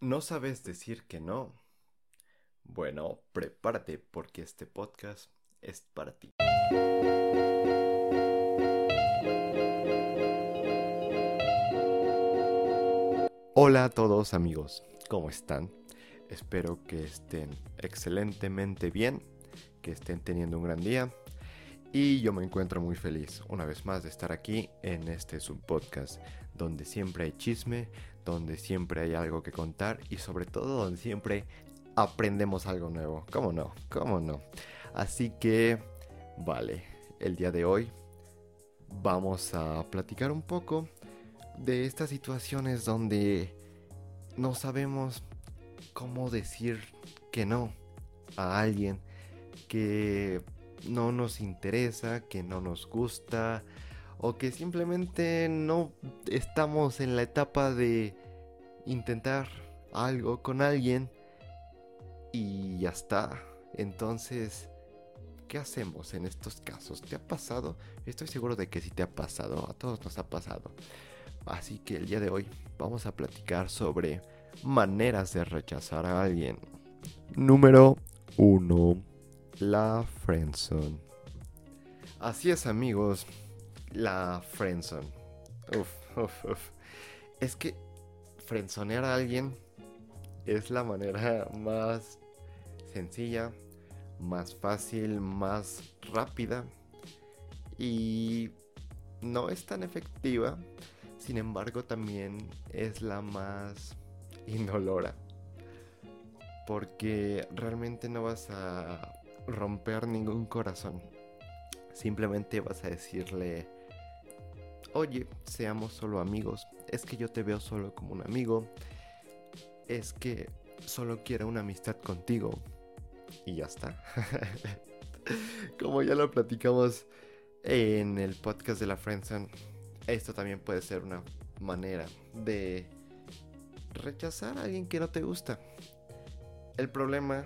¿No sabes decir que no? Bueno, prepárate porque este podcast es para ti. Hola a todos amigos, ¿cómo están? Espero que estén excelentemente bien, que estén teniendo un gran día y yo me encuentro muy feliz una vez más de estar aquí en este subpodcast donde siempre hay chisme, donde siempre hay algo que contar y sobre todo donde siempre aprendemos algo nuevo. ¿Cómo no? ¿Cómo no? Así que, vale, el día de hoy vamos a platicar un poco de estas situaciones donde no sabemos cómo decir que no a alguien que no nos interesa, que no nos gusta o que simplemente no estamos en la etapa de intentar algo con alguien y ya está. Entonces, ¿qué hacemos en estos casos? ¿Te ha pasado? Estoy seguro de que sí te ha pasado, a todos nos ha pasado. Así que el día de hoy vamos a platicar sobre maneras de rechazar a alguien. Número 1. La friendzone. Así es amigos, la friendzone. Uf, uf, uf. Es que frenzonear a alguien es la manera más sencilla, más fácil, más rápida y no es tan efectiva. Sin embargo, también es la más indolora. Porque realmente no vas a romper ningún corazón. Simplemente vas a decirle, oye, seamos solo amigos. Es que yo te veo solo como un amigo. Es que solo quiero una amistad contigo. Y ya está. como ya lo platicamos en el podcast de la Friendzone, esto también puede ser una manera de rechazar a alguien que no te gusta. El problema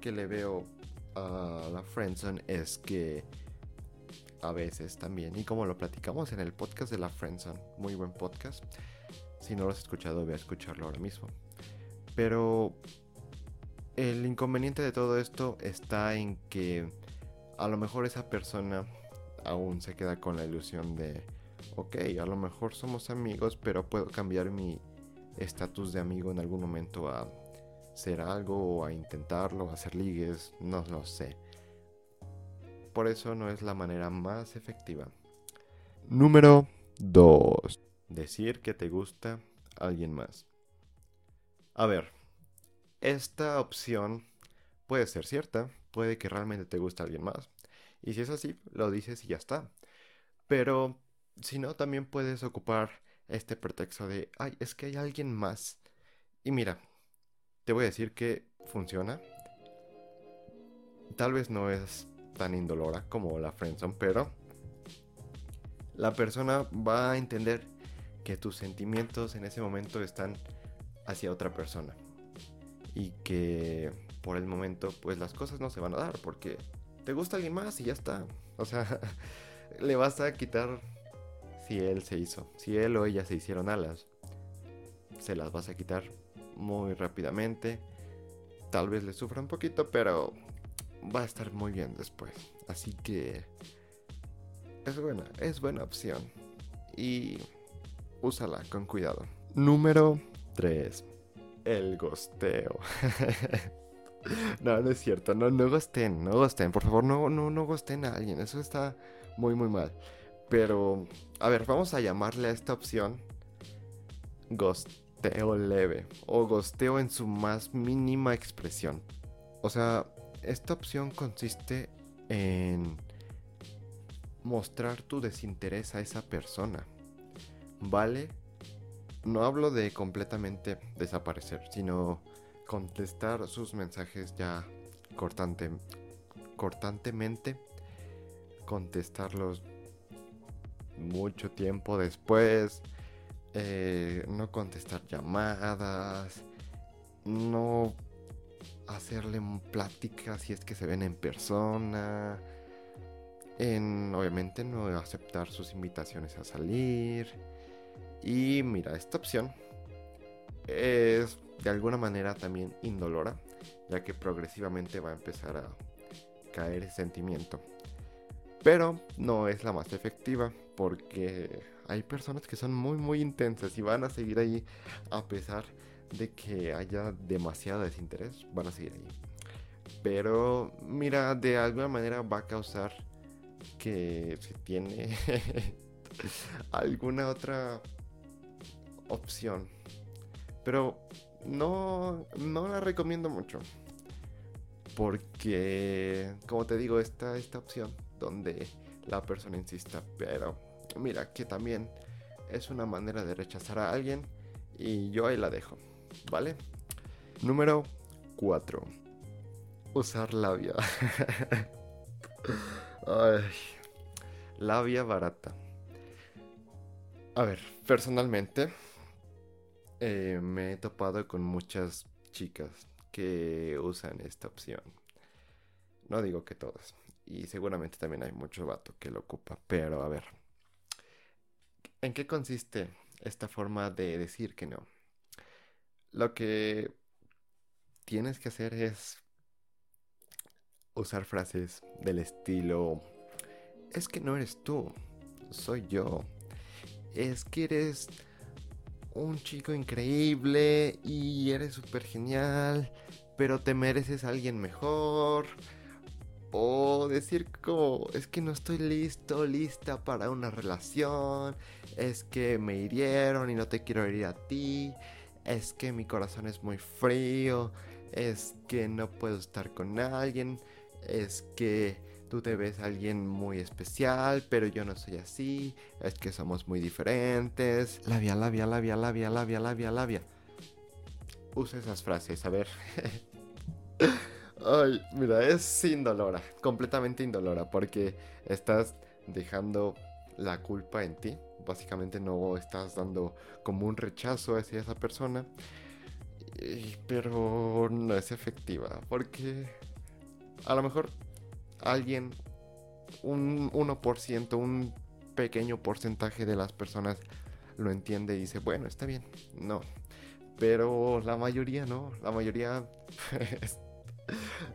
que le veo a la friendzone es que a veces también, y como lo platicamos en el podcast de la friendzone, muy buen podcast. Si no lo has escuchado, ve a escucharlo ahora mismo. Pero el inconveniente de todo esto está en que a lo mejor esa persona aún se queda con la ilusión de, ok, a lo mejor somos amigos, pero puedo cambiar mi estatus de amigo en algún momento a ser algo o a intentarlo, hacer ligues, no lo sé. Por eso no es la manera más efectiva. Número 2. Decir que te gusta alguien más. A ver, esta opción puede ser cierta, puede que realmente te guste alguien más. Y si es así, lo dices y ya está. Pero si no, también puedes ocupar este pretexto de, ay, es que hay alguien más. Y mira, te voy a decir que funciona. Tal vez no es tan indolora como la friendzone, pero la persona va a entender que tus sentimientos en ese momento están hacia otra persona y que por el momento pues las cosas no se van a dar porque te gusta alguien más y ya está. O sea, le vas a quitar si él se hizo, si él o ella se hicieron alas, se las vas a quitar muy rápidamente. Tal vez le sufra un poquito, pero va a estar muy bien después. Así que es buena, es buena opción. Y úsala con cuidado. Número 3. El gosteo. no, no es cierto. No, no gosten, no gosten. Por favor, no, no, no gosten a alguien. Eso está muy, muy mal. Pero, a ver, vamos a llamarle a esta opción gosteo leve o gosteo en su más mínima expresión. O sea, esta opción consiste en mostrar tu desinterés a esa persona. ¿Vale? No hablo de completamente desaparecer, sino contestar sus mensajes ya cortante, cortantemente, contestarlos mucho tiempo después, eh, no contestar llamadas, no hacerle pláticas si es que se ven en persona, en obviamente no aceptar sus invitaciones a salir. Y mira, esta opción es de alguna manera también indolora, ya que progresivamente va a empezar a caer sentimiento. Pero no es la más efectiva porque hay personas que son muy muy intensas y van a seguir ahí a pesar de que haya demasiado desinterés, van a seguir ahí. Pero mira, de alguna manera va a causar que si tiene alguna otra opción. Pero no, no la recomiendo mucho. Porque, como te digo, está esta opción donde la persona insista. Pero mira, que también es una manera de rechazar a alguien. Y yo ahí la dejo. ¿Vale? Número 4. Usar labia. Ay, labia barata. A ver, personalmente eh, me he topado con muchas chicas que usan esta opción. No digo que todas. Y seguramente también hay mucho vato que lo ocupa. Pero a ver. ¿En qué consiste esta forma de decir que no? Lo que tienes que hacer es usar frases del estilo es que no eres tú, soy yo. Es que eres un chico increíble y eres súper genial, pero te mereces a alguien mejor. O decir como, es que no estoy listo, lista para una relación. Es que me hirieron y no te quiero herir a ti. Es que mi corazón es muy frío. Es que no puedo estar con alguien. Es que tú te ves a alguien muy especial, pero yo no soy así, es que somos muy diferentes. Labia, labia, labia, labia, labia, labia, labia. Usa esas frases, a ver. Ay, mira, es indolora, completamente indolora, porque estás dejando la culpa en ti. Básicamente no estás dando como un rechazo hacia esa persona. Pero no es efectiva, porque a lo mejor alguien, un 1%, un pequeño porcentaje de las personas lo entiende y dice, bueno, está bien, no. Pero la mayoría no, la mayoría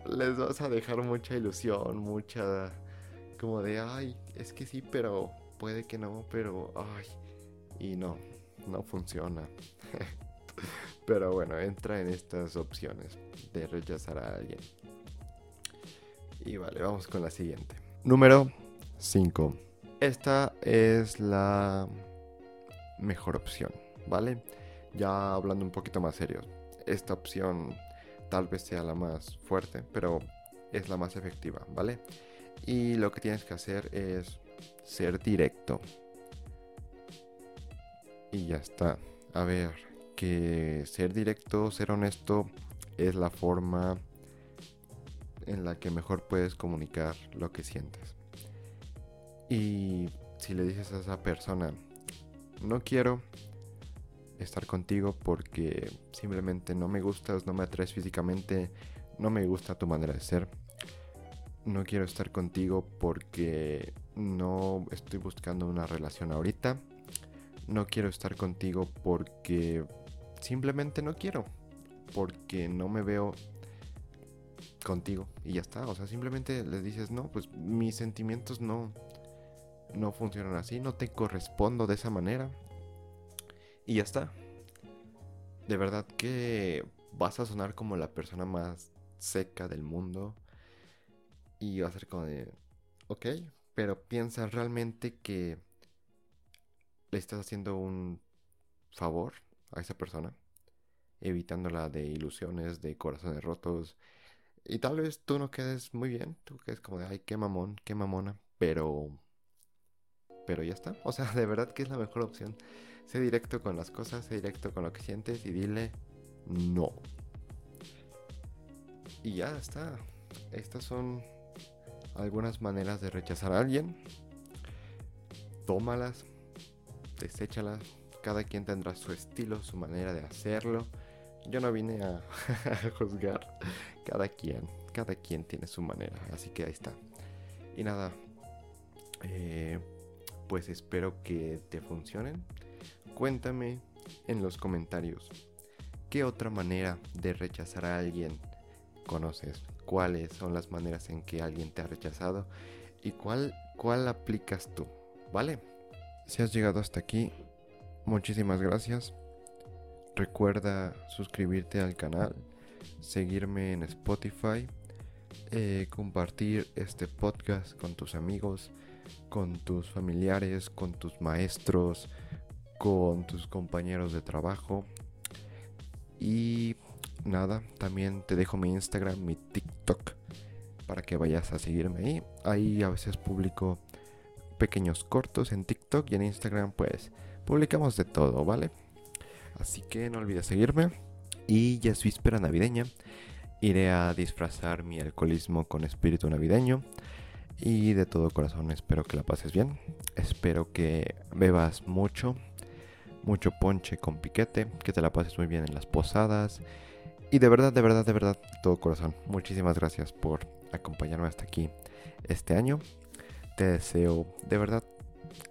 les vas a dejar mucha ilusión, mucha como de, ay, es que sí, pero puede que no, pero, ay, y no, no funciona. pero bueno, entra en estas opciones de rechazar a alguien. Y vale, vamos con la siguiente. Número 5. Esta es la mejor opción, ¿vale? Ya hablando un poquito más serio. Esta opción tal vez sea la más fuerte, pero es la más efectiva, ¿vale? Y lo que tienes que hacer es ser directo. Y ya está. A ver, que ser directo, ser honesto es la forma en la que mejor puedes comunicar lo que sientes. Y si le dices a esa persona, no quiero estar contigo porque simplemente no me gustas, no me atraes físicamente, no me gusta tu manera de ser. No quiero estar contigo porque no estoy buscando una relación ahorita. No quiero estar contigo porque simplemente no quiero. Porque no me veo contigo y ya está. O sea, simplemente les dices, no, pues mis sentimientos no, no funcionan así, no te correspondo de esa manera. Y ya está. De verdad que vas a sonar como la persona más seca del mundo. Y va a ser como de, ok, pero piensa realmente que le estás haciendo un favor a esa persona, evitándola de ilusiones, de corazones rotos, y tal vez tú no quedes muy bien, tú quedes como de, ay, qué mamón, qué mamona, pero... Pero ya está, o sea, de verdad que es la mejor opción. Sé directo con las cosas, sé directo con lo que sientes y dile no. Y ya está. Estas son algunas maneras de rechazar a alguien. Tómalas, deséchalas. Cada quien tendrá su estilo, su manera de hacerlo. Yo no vine a, juzgar. Cada quien, cada quien tiene su manera. Así que ahí está. Y nada. Eh, pues espero que te funcionen. Cuéntame en los comentarios ¿qué otra manera de rechazar a alguien conoces? ¿Cuáles son las maneras en que alguien te ha rechazado? ¿Y cuál, cuál aplicas tú? ¿Vale? Si has llegado hasta aquí, muchísimas gracias. Recuerda suscribirte al canal, seguirme en Spotify, eh, compartir este podcast con tus amigos, con tus familiares, con tus maestros, con tus compañeros de trabajo. Y nada, también te dejo mi Instagram, mi TikTok, para que vayas a seguirme ahí. Ahí a veces publico pequeños cortos en TikTok y en Instagram pues publicamos de todo, ¿vale? Así que no olvides seguirme. Y ya es víspera navideña. Iré a disfrazar mi alcoholismo con espíritu navideño. Y de todo corazón espero que la pases bien. Espero que bebas mucho. Mucho ponche con piquete. Que te la pases muy bien en las posadas. Y de verdad, de verdad, de verdad, todo corazón. Muchísimas gracias por acompañarme hasta aquí este año. Te deseo de verdad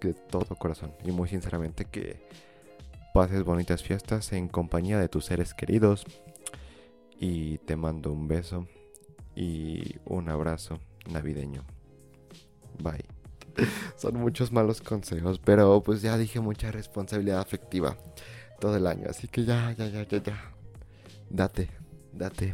de todo corazón y muy sinceramente que pases bonitas fiestas en compañía de tus seres queridos. Y te mando un beso y un abrazo navideño. Bye. Son muchos malos consejos, pero pues ya dije mucha responsabilidad afectiva todo el año, así que ya, ya, ya, ya, ya. Date, date.